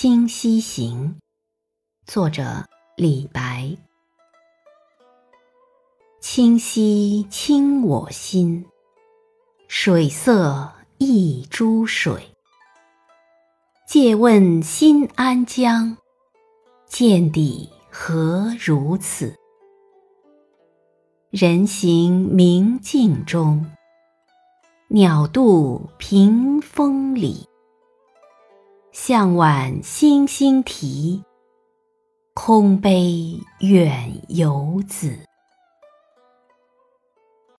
清溪行》，作者李白。清溪清我心，水色一珠水。借问新安江，见底何如此？人行明镜中，鸟度屏风里。向晚星星啼，空悲远游子。